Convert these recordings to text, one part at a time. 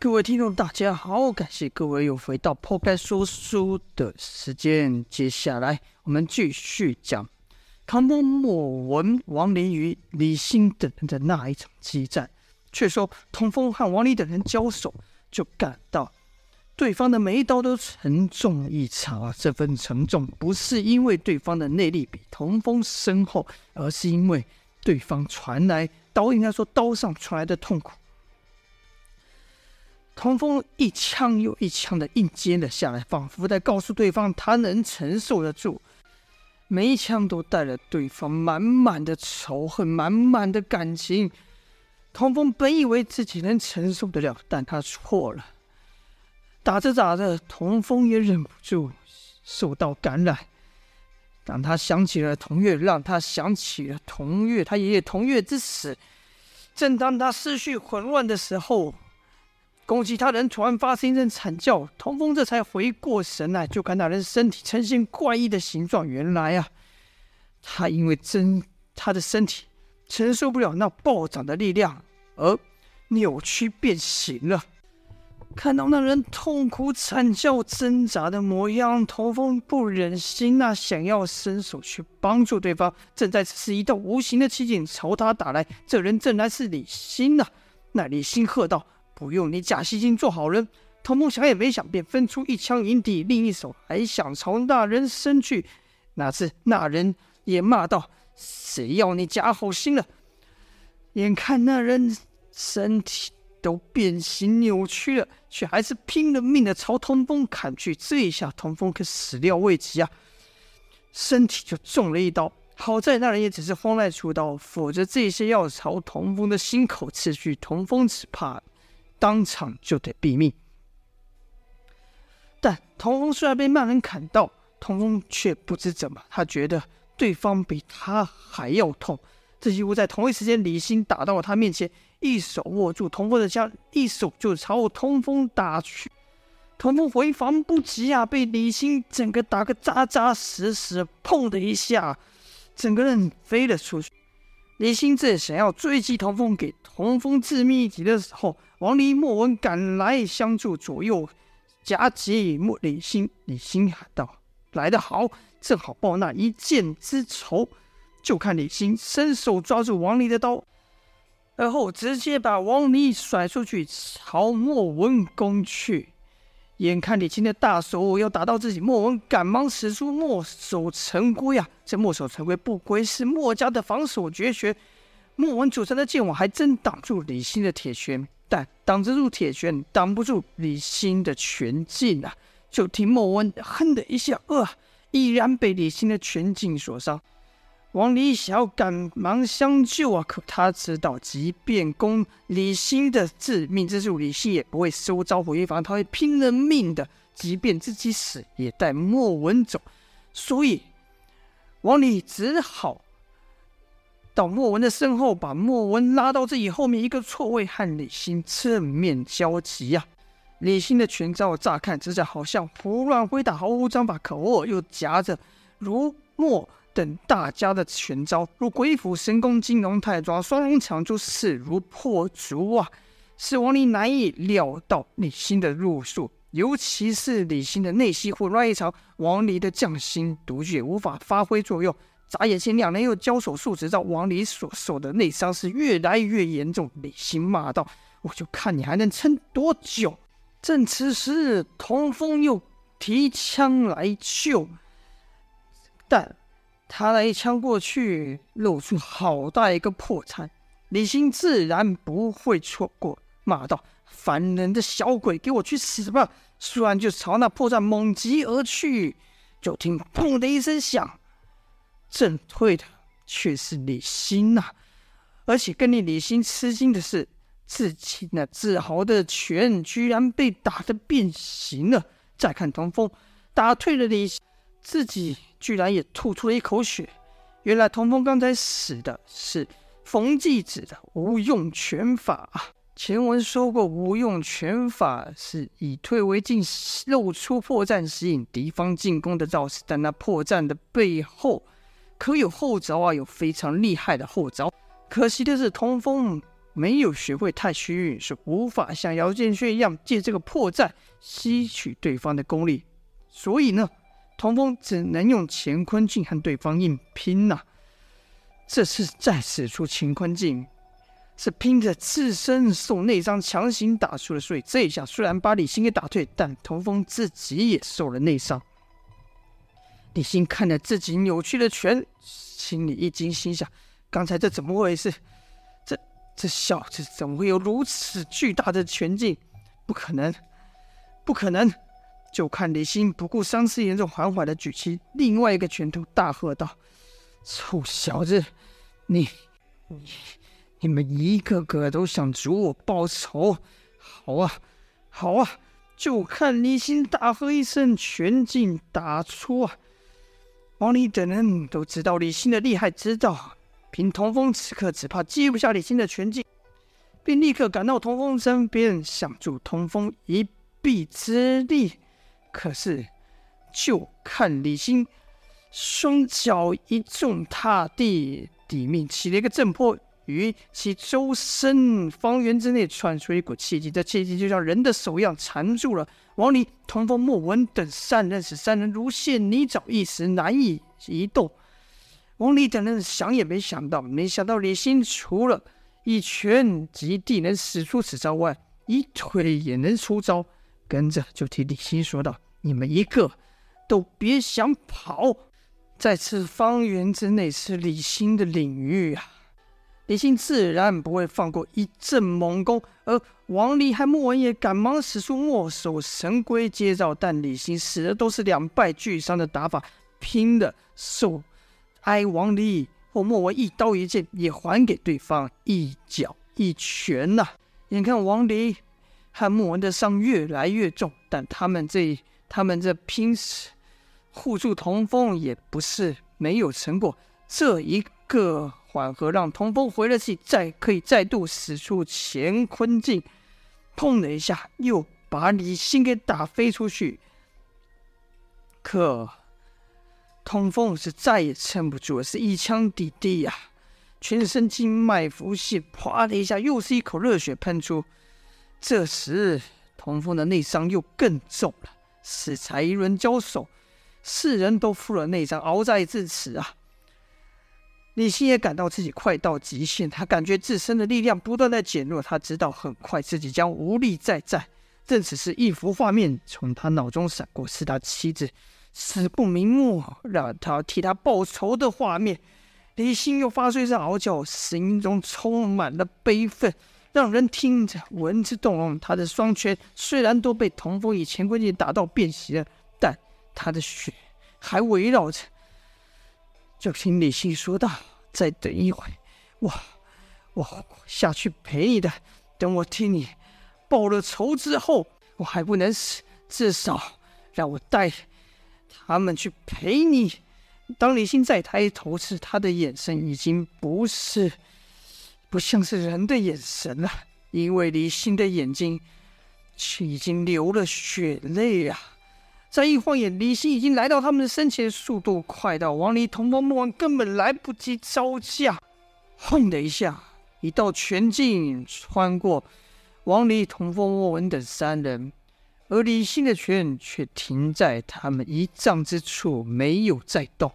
各位听众，大家好，感谢各位又回到破开说书的时间。接下来我们继续讲唐风、莫文、王林与李欣等人的那一场激战。却说童风和王林等人交手，就感到对方的每一刀都沉重异常啊！这份沉重不是因为对方的内力比童风深厚，而是因为对方传来刀，应该说刀上传来的痛苦。童风一枪又一枪的硬接了下来，仿佛在告诉对方他能承受得住。每一枪都带了对方满满的仇恨，满满的感情。童风本以为自己能承受得了，但他错了。打着打着，童风也忍不住受到感染。当他想起了童月，让他想起了童月，他爷爷童月之死。正当他思绪混乱的时候，攻击他人突然发生一阵惨叫，童风这才回过神来，就看那人身体呈现怪异的形状。原来啊，他因为真他的身体承受不了那暴涨的力量，而扭曲变形了。看到那人痛苦惨叫、挣扎的模样，童风不忍心那想要伸手去帮助对方。正在此时，一道无形的奇景朝他打来，这人正然是李欣呐、那李欣喝道。不用你假惺惺做好人，童风想也没想，便分出一枪迎敌，另一手还想朝那人伸去。哪知那人也骂道：“谁要你假好心了？”眼看那人身体都变形扭曲了，却还是拼了命的朝童风砍去。这一下，童风可始料未及啊，身体就中了一刀。好在那人也只是慌乱出刀，否则这些要朝童风的心口刺去，童风只怕。当场就得毙命，但童风虽然被曼人砍到，童风却不知怎么，他觉得对方比他还要痛。这几乎在同一时间，李欣打到了他面前，一手握住童风的枪，一手就朝童风打去。童风回防不及啊，被李欣整个打个扎扎实实，砰的一下，整个人飞了出去。李欣正想要追击童风，给童风致命一击的时候，王离、莫文赶来相助，左右夹击莫李欣。李欣喊道：“来得好，正好报那一箭之仇。”就看李欣伸手抓住王离的刀，而后直接把王离甩出去，朝莫文攻去。眼看李欣的大手要打到自己，莫文赶忙使出墨守成规啊！这墨守成规不归是墨家的防守绝学。莫文组成的剑网还真挡住李欣的铁拳，但挡得住铁拳，挡不住李欣的拳劲啊！就听莫文哼的一下，呃，依然被李欣的拳劲所伤。王离想要赶忙相救啊，可他知道，即便攻李欣的致命之术，李欣也不会收招回防，他会拼了命的，即便自己死也带莫文走。所以王离只好到莫文的身后，把莫文拉到自己后面一个错位，和李欣正面交击呀、啊。李欣的拳招乍看之下好像胡乱挥打，毫无章法，可握又夹着如墨。等大家的拳招，如鬼斧神工、金龙太抓、双龙抢珠，势如破竹啊！使王离难以料到李欣的路数，尤其是李欣的内息混乱异常，王离的匠心独具也无法发挥作用。眨眼间，两人又交手数十招，王离所受的内伤是越来越严重。李欣骂道：“我就看你还能撑多久！”正此时，童风又提枪来救，但。他那一枪过去，露出好大一个破绽。李欣自然不会错过，骂道：“烦人的小鬼，给我去死吧！”说完就朝那破绽猛击而去。就听“砰”的一声响，震退的却是李欣呐、而且更令李欣吃惊的是，自己那自豪的拳居然被打得变形了。再看唐风，打退了李欣，自己。居然也吐出了一口血。原来童风刚才使的是冯继子的无用拳法啊！前文说过，无用拳法是以退为进，露出破绽，吸引敌方进攻的招式。但那破绽的背后可有后招啊，有非常厉害的后招。可惜的是，童风没有学会太虚运，是无法像姚建轩一样借这个破绽吸取对方的功力。所以呢，童风只能用乾坤镜和对方硬拼呐、这次再使出乾坤镜，是拼着自身受内伤强行打出了。所以这一下虽然把李欣给打退，但童风自己也受了内伤。李欣看着自己扭曲的拳，心里一惊，心想：刚才这怎么回事？这这小子怎么会有如此巨大的拳劲？不可能，不可能！就看李欣不顾伤势严重，缓缓的举起另外一个拳头，大喝道。臭小子，你、你、你们一个个都想逐我报仇？好啊，好啊！就看李欣大喝一声，拳劲打出啊！王离等人都知道李欣的厉害，知道凭童风此刻只怕接不下李欣的拳劲，便立刻赶到童风身边，想助童风一臂之力。可是，就看李欣。双脚一重踏地，地面起了一个震波，于其周身方圆之内窜出一股气机，这气机就像人的手一样缠住了王离、童风、莫文等三人，使三人如陷泥沼，一时难以移动。王离等人想也没想到，没想到李欣除了一拳及地能使出此招外，一腿也能出招。跟着就替李欣说道：“你们一个都别想跑！”在此方圆之内是李欣的领域啊，李欣自然不会放过一阵猛攻，而王离和莫文也赶忙使出墨守神龟接招，但李欣使的都是两败俱伤的打法，拼的受挨王离或莫文一刀一剑，也还给对方一脚一拳呐、啊。眼看王离看莫文的伤越来越重，但他们这他们这拼死。护住童风也不是没有成果，这一个缓和让童风回了气，再可以再度使出乾坤镜，砰的一下又把李欣给打飞出去。可童风是再也撑不住了，是一枪抵地呀，全身经脉浮现，啪的一下又是一口热血喷出。这时童风的内伤又更重了，适才一轮交手。四人都负了内伤，鏖战至此啊！李欣也感到自己快到极限，他感觉自身的力量不断在减弱，他知道很快自己将无力再战。正此时，一幅画面从他脑中闪过，是他妻子死不瞑目，让他替他报仇的画面。李欣又发出一声嗷叫，声音中充满了悲愤，让人听着闻之动容。他的双拳虽然都被童风以乾坤镜打到变形了。但他的血还围绕着，就听李信说道：“再等一会，我我下去陪你的。等我替你报了仇之后，我还不能死，至少让我带他们去陪你。”当李信再抬头时，他的眼神已经不是不像是人的眼神了，因为李信的眼睛却已经流了血泪啊！再一晃眼，李欣已经来到他们的身前，速度快到王离、同风、莫文根本来不及招架。轰的一下，一道拳劲穿过王离、同风、莫文等三人，而李欣的拳却停在他们一丈之处，没有再动。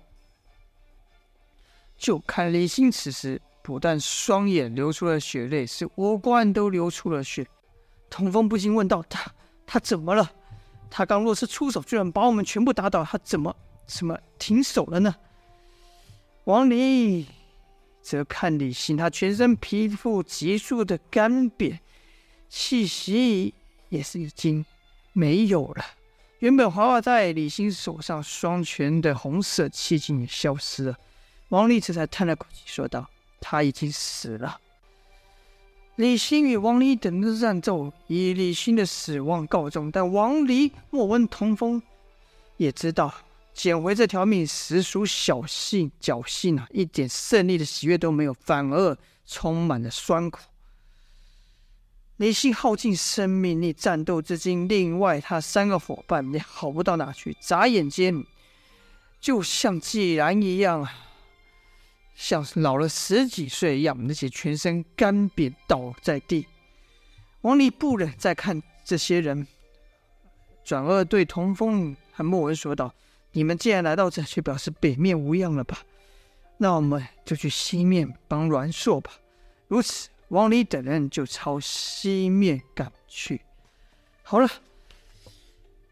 就看李欣此时不但双眼流出了血泪，是五官都流出了血。童风不禁问道：“他他怎么了？”他刚若是出手，居然把我们全部打倒，他怎么怎么停手了呢？王离则看李欣，他全身皮肤急速的干瘪，气息也是已经没有了。原本华华在李欣手上双拳的红色气劲也消失了。王离这才叹了口气，说道：“他已经死了。”李欣与王离等人的战斗以李欣的死亡告终，但王离、莫文、童风也知道捡回这条命实属侥幸侥幸啊，一点胜利的喜悦都没有，反而充满了酸苦。李欣耗尽生命力战斗至今，另外他三个伙伴也好不到哪去，眨眼间就像既然一样啊，像是老了十几岁一样，那些全身干瘪倒在地。王离不忍再看这些人，转而对童风和莫文说道：“你们既然来到这，就表示北面无恙了吧？那我们就去西面帮阮硕吧。”如此，王离等人就朝西面赶去。好了。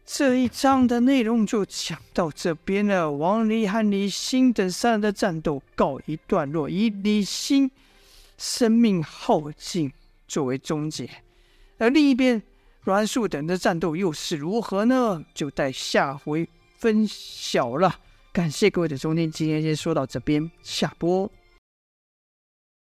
这一章的内容就讲到这边了。王离和李信等三人的战斗告一段落，以李信生命耗尽作为终结。而另一边，阮树等的战斗又是如何呢？就待下回分晓了。感谢各位的收听，今天先说到这边，下播。